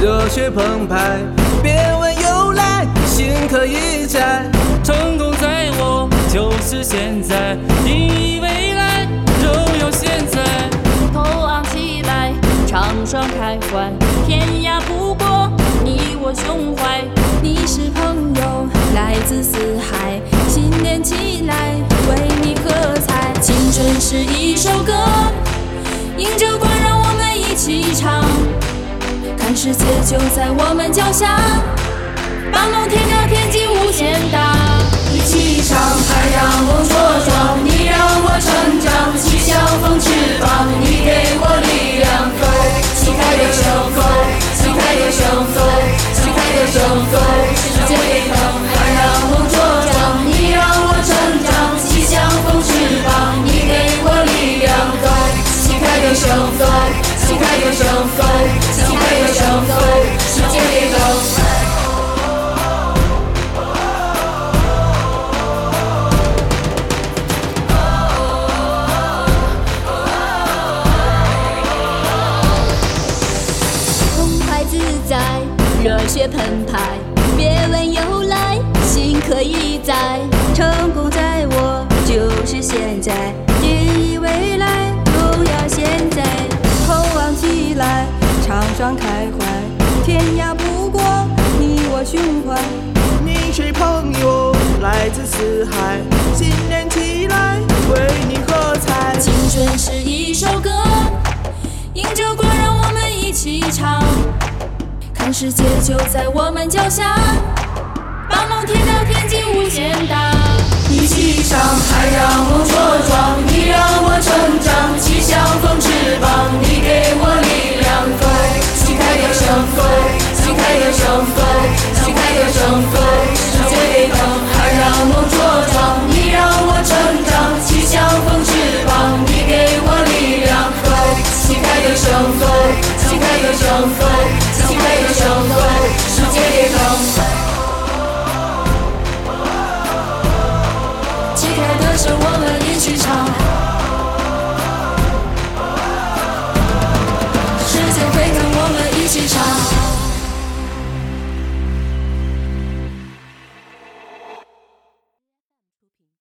热血澎湃。别问由来，心可以摘。成功在我，就是现在。定义未来，荣耀现在。头昂起来，畅爽开怀。天涯不过你我胸怀。你是朋友，来自四海。新年起来，为你喝彩。青春是一首歌，迎着光，让我们一起唱。看世界就在我们脚下，把梦填到天际无限大。一起唱，太阳梦茁壮，你让我成长，起像风翅膀，你给我力量，飞，旗开得胜，飞，旗开得胜，飞，旗开得胜，飞，世界沸腾，太阳梦茁壮，你让我成长，起像风翅膀，你给我力量，飞，旗开得胜，飞，旗开得胜，飞，旗开得胜，飞，世界沸腾。澎湃自在，热血澎湃，畅爽开怀。天涯不过你我胸怀。你是朋友，来自四海。新年起来，为你喝彩。青春是一首歌，迎着光，让我们一起唱。看世界就在我们脚下，把梦填到天际无限大 Con.